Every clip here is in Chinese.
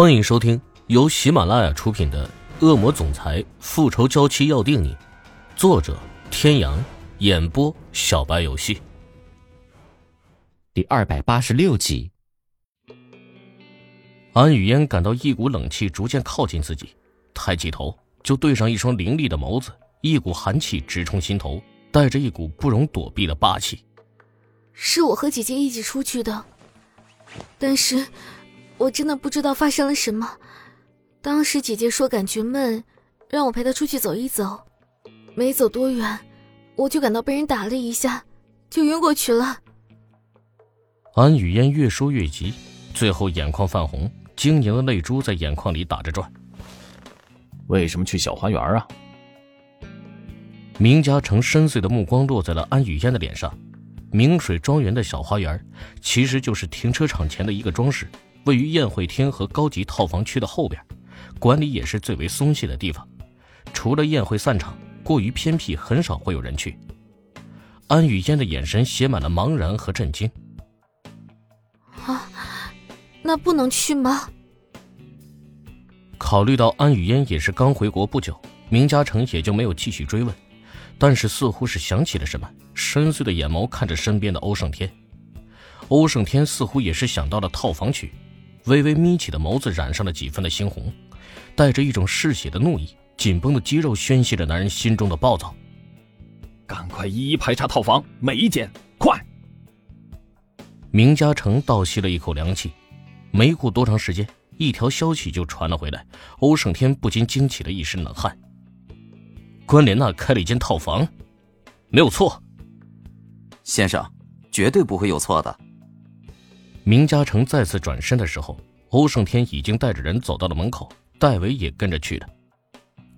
欢迎收听由喜马拉雅出品的《恶魔总裁复仇娇妻要定你》，作者：天阳，演播：小白游戏。第二百八十六集。安雨嫣感到一股冷气逐渐靠近自己，抬起头就对上一双凌厉的眸子，一股寒气直冲心头，带着一股不容躲避的霸气。是我和姐姐一起出去的，但是。我真的不知道发生了什么。当时姐姐说感觉闷，让我陪她出去走一走。没走多远，我就感到被人打了一下，就晕过去了。安雨嫣越说越急，最后眼眶泛红，晶莹的泪珠在眼眶里打着转。为什么去小花园啊？明嘉诚深邃的目光落在了安雨嫣的脸上。明水庄园的小花园，其实就是停车场前的一个装饰。位于宴会厅和高级套房区的后边，管理也是最为松懈的地方。除了宴会散场，过于偏僻，很少会有人去。安雨嫣的眼神写满了茫然和震惊。啊，那不能去吗？考虑到安雨嫣也是刚回国不久，明嘉诚也就没有继续追问。但是似乎是想起了什么，深邃的眼眸看着身边的欧胜天。欧胜天似乎也是想到了套房区。微微眯起的眸子染上了几分的猩红，带着一种嗜血的怒意，紧绷的肌肉宣泄着男人心中的暴躁。赶快一一排查套房，每一间，快！明嘉诚倒吸了一口凉气，没过多长时间，一条消息就传了回来。欧胜天不禁惊起了一身冷汗。关莲娜开了一间套房，没有错。先生，绝对不会有错的。明嘉诚再次转身的时候，欧胜天已经带着人走到了门口，戴维也跟着去了。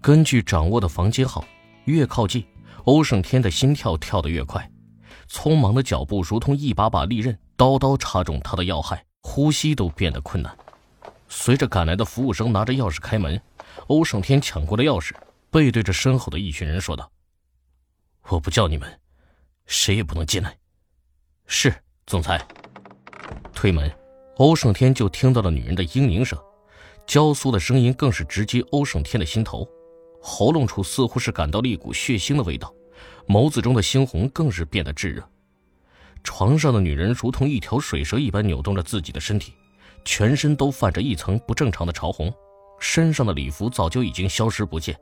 根据掌握的房间号，越靠近，欧胜天的心跳跳得越快，匆忙的脚步如同一把把利刃，刀刀插中他的要害，呼吸都变得困难。随着赶来的服务生拿着钥匙开门，欧胜天抢过了钥匙，背对着身后的一群人说道：“我不叫你们，谁也不能进来。”是，总裁。推门，欧胜天就听到了女人的嘤咛声，娇酥的声音更是直击欧胜天的心头，喉咙处似乎是感到了一股血腥的味道，眸子中的猩红更是变得炙热。床上的女人如同一条水蛇一般扭动着自己的身体，全身都泛着一层不正常的潮红，身上的礼服早就已经消失不见，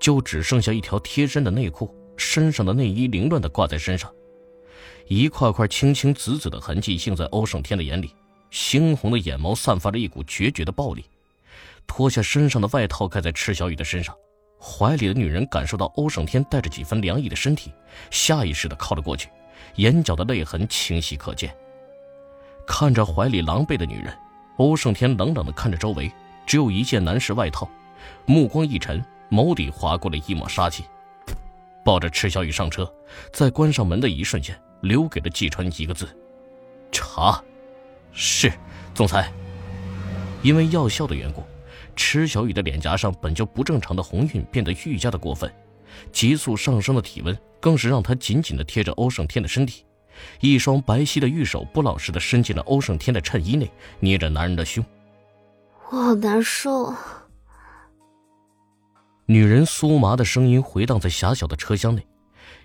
就只剩下一条贴身的内裤，身上的内衣凌乱地挂在身上。一块块青青紫紫的痕迹映在欧胜天的眼里，猩红的眼眸散发着一股决绝的暴力。脱下身上的外套盖在赤小雨的身上，怀里的女人感受到欧胜天带着几分凉意的身体，下意识地靠了过去，眼角的泪痕清晰可见。看着怀里狼狈的女人，欧胜天冷冷地看着周围，只有一件男士外套，目光一沉，眸底划过了一抹杀气，抱着赤小雨上车，在关上门的一瞬间。留给了季川一个字：查。是，总裁。因为药效的缘故，池小雨的脸颊上本就不正常的红晕变得愈加的过分，急速上升的体温更是让她紧紧的贴着欧胜天的身体，一双白皙的玉手不老实的伸进了欧胜天的衬衣内，捏着男人的胸。我好难受。女人酥麻的声音回荡在狭小的车厢内，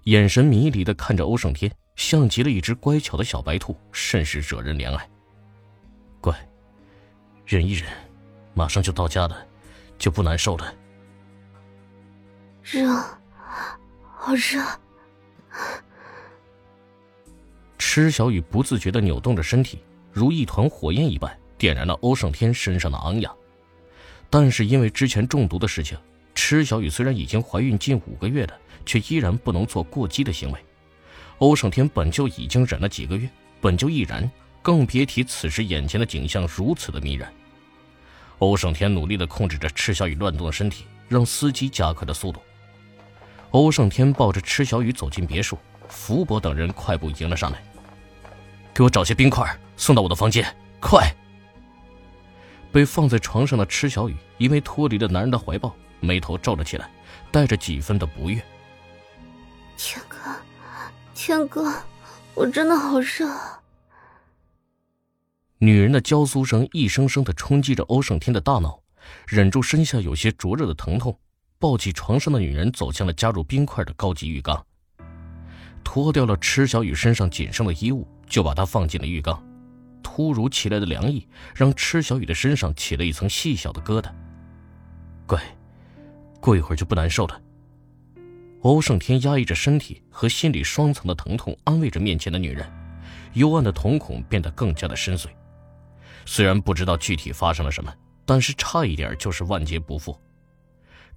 眼神迷离的看着欧胜天。像极了一只乖巧的小白兔，甚是惹人怜爱。乖，忍一忍，马上就到家了，就不难受了。热，好热。池小雨不自觉的扭动着身体，如一团火焰一般，点燃了欧胜天身上的昂扬。但是因为之前中毒的事情，池小雨虽然已经怀孕近五个月了，却依然不能做过激的行为。欧胜天本就已经忍了几个月，本就易燃，更别提此时眼前的景象如此的迷人。欧胜天努力地控制着赤小雨乱动的身体，让司机加快了速度。欧胜天抱着赤小雨走进别墅，福伯等人快步迎了上来：“给我找些冰块，送到我的房间，快！”被放在床上的赤小雨因为脱离了男人的怀抱，眉头皱了起来，带着几分的不悦：“天哥。”天哥，我真的好热。女人的娇酥声一声声的冲击着欧胜天的大脑，忍住身下有些灼热的疼痛，抱起床上的女人走向了加入冰块的高级浴缸，脱掉了池小雨身上仅剩的衣物，就把她放进了浴缸。突如其来的凉意让池小雨的身上起了一层细小的疙瘩。乖，过一会儿就不难受了。欧胜天压抑着身体和心里双层的疼痛，安慰着面前的女人，幽暗的瞳孔变得更加的深邃。虽然不知道具体发生了什么，但是差一点就是万劫不复。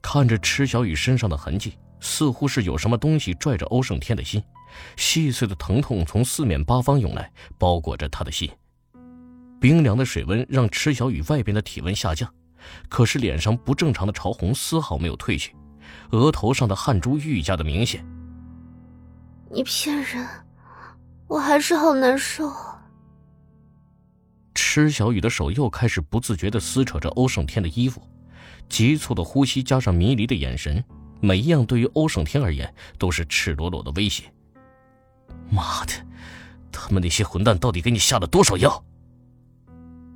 看着池小雨身上的痕迹，似乎是有什么东西拽着欧胜天的心，细碎的疼痛从四面八方涌来，包裹着他的心。冰凉的水温让池小雨外边的体温下降，可是脸上不正常的潮红丝毫没有褪去，额头上的汗珠愈加的明显。你骗人，我还是好难受。池小雨的手又开始不自觉的撕扯着欧胜天的衣服，急促的呼吸加上迷离的眼神，每一样对于欧胜天而言都是赤裸裸的威胁。妈的，他们那些混蛋到底给你下了多少药？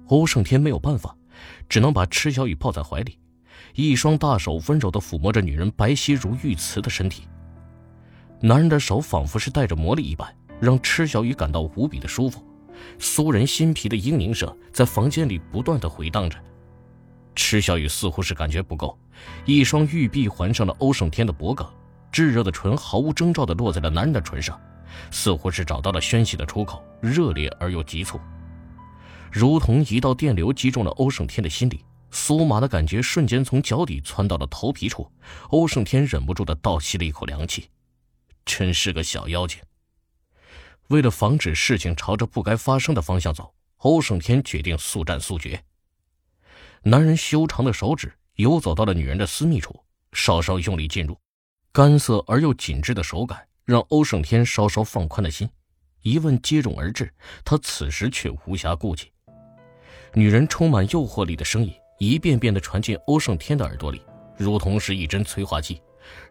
欧胜天没有办法，只能把池小雨抱在怀里，一双大手温柔地抚摸着女人白皙如玉瓷的身体。男人的手仿佛是带着魔力一般，让池小雨感到无比的舒服。酥人心脾的嘤咛声在房间里不断的回荡着。池小雨似乎是感觉不够，一双玉臂环上了欧胜天的脖颈，炙热的唇毫无征兆的落在了男人的唇上，似乎是找到了宣泄的出口，热烈而又急促。如同一道电流击中了欧胜天的心里，酥麻的感觉瞬间从脚底窜到了头皮处。欧胜天忍不住的倒吸了一口凉气，真是个小妖精。为了防止事情朝着不该发生的方向走，欧胜天决定速战速决。男人修长的手指游走到了女人的私密处，稍稍用力进入，干涩而又紧致的手感让欧胜天稍稍放宽了心。疑问接踵而至，他此时却无暇顾及。女人充满诱惑力的声音一遍遍地传进欧胜天的耳朵里，如同是一针催化剂，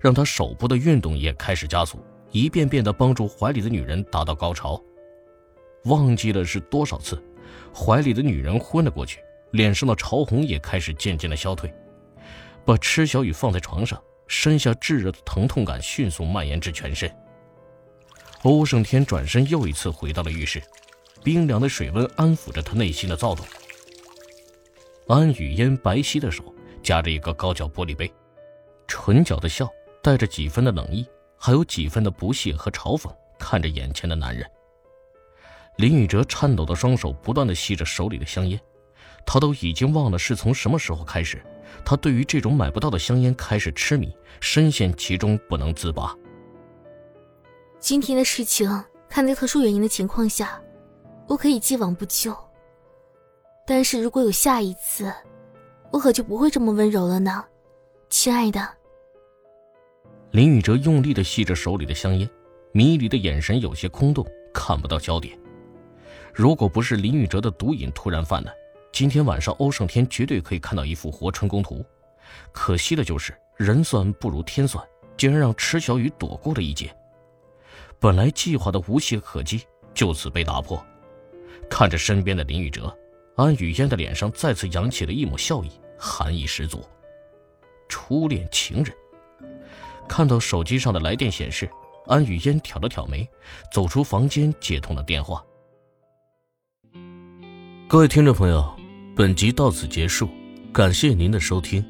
让他手部的运动也开始加速，一遍遍地帮助怀里的女人达到高潮。忘记了是多少次，怀里的女人昏了过去，脸上的潮红也开始渐渐的消退。把池小雨放在床上，身下炙热的疼痛感迅速蔓延至全身。欧胜天转身又一次回到了浴室，冰凉的水温安抚着他内心的躁动。安雨嫣白皙的手夹着一个高脚玻璃杯，唇角的笑带着几分的冷意，还有几分的不屑和嘲讽，看着眼前的男人。林宇哲颤抖的双手不断的吸着手里的香烟，他都已经忘了是从什么时候开始，他对于这种买不到的香烟开始痴迷，深陷其中不能自拔。今天的事情，看在特殊原因的情况下，我可以既往不咎。但是如果有下一次，我可就不会这么温柔了呢，亲爱的。林宇哲用力的吸着手里的香烟，迷离的眼神有些空洞，看不到焦点。如果不是林宇哲的毒瘾突然犯了，今天晚上欧胜天绝对可以看到一幅活春宫图。可惜的就是人算不如天算，竟然让池小雨躲过了一劫。本来计划的无懈可击就此被打破。看着身边的林宇哲。安雨嫣的脸上再次扬起了一抹笑意，寒意十足。初恋情人。看到手机上的来电显示，安雨嫣挑了挑眉，走出房间，接通了电话。各位听众朋友，本集到此结束，感谢您的收听。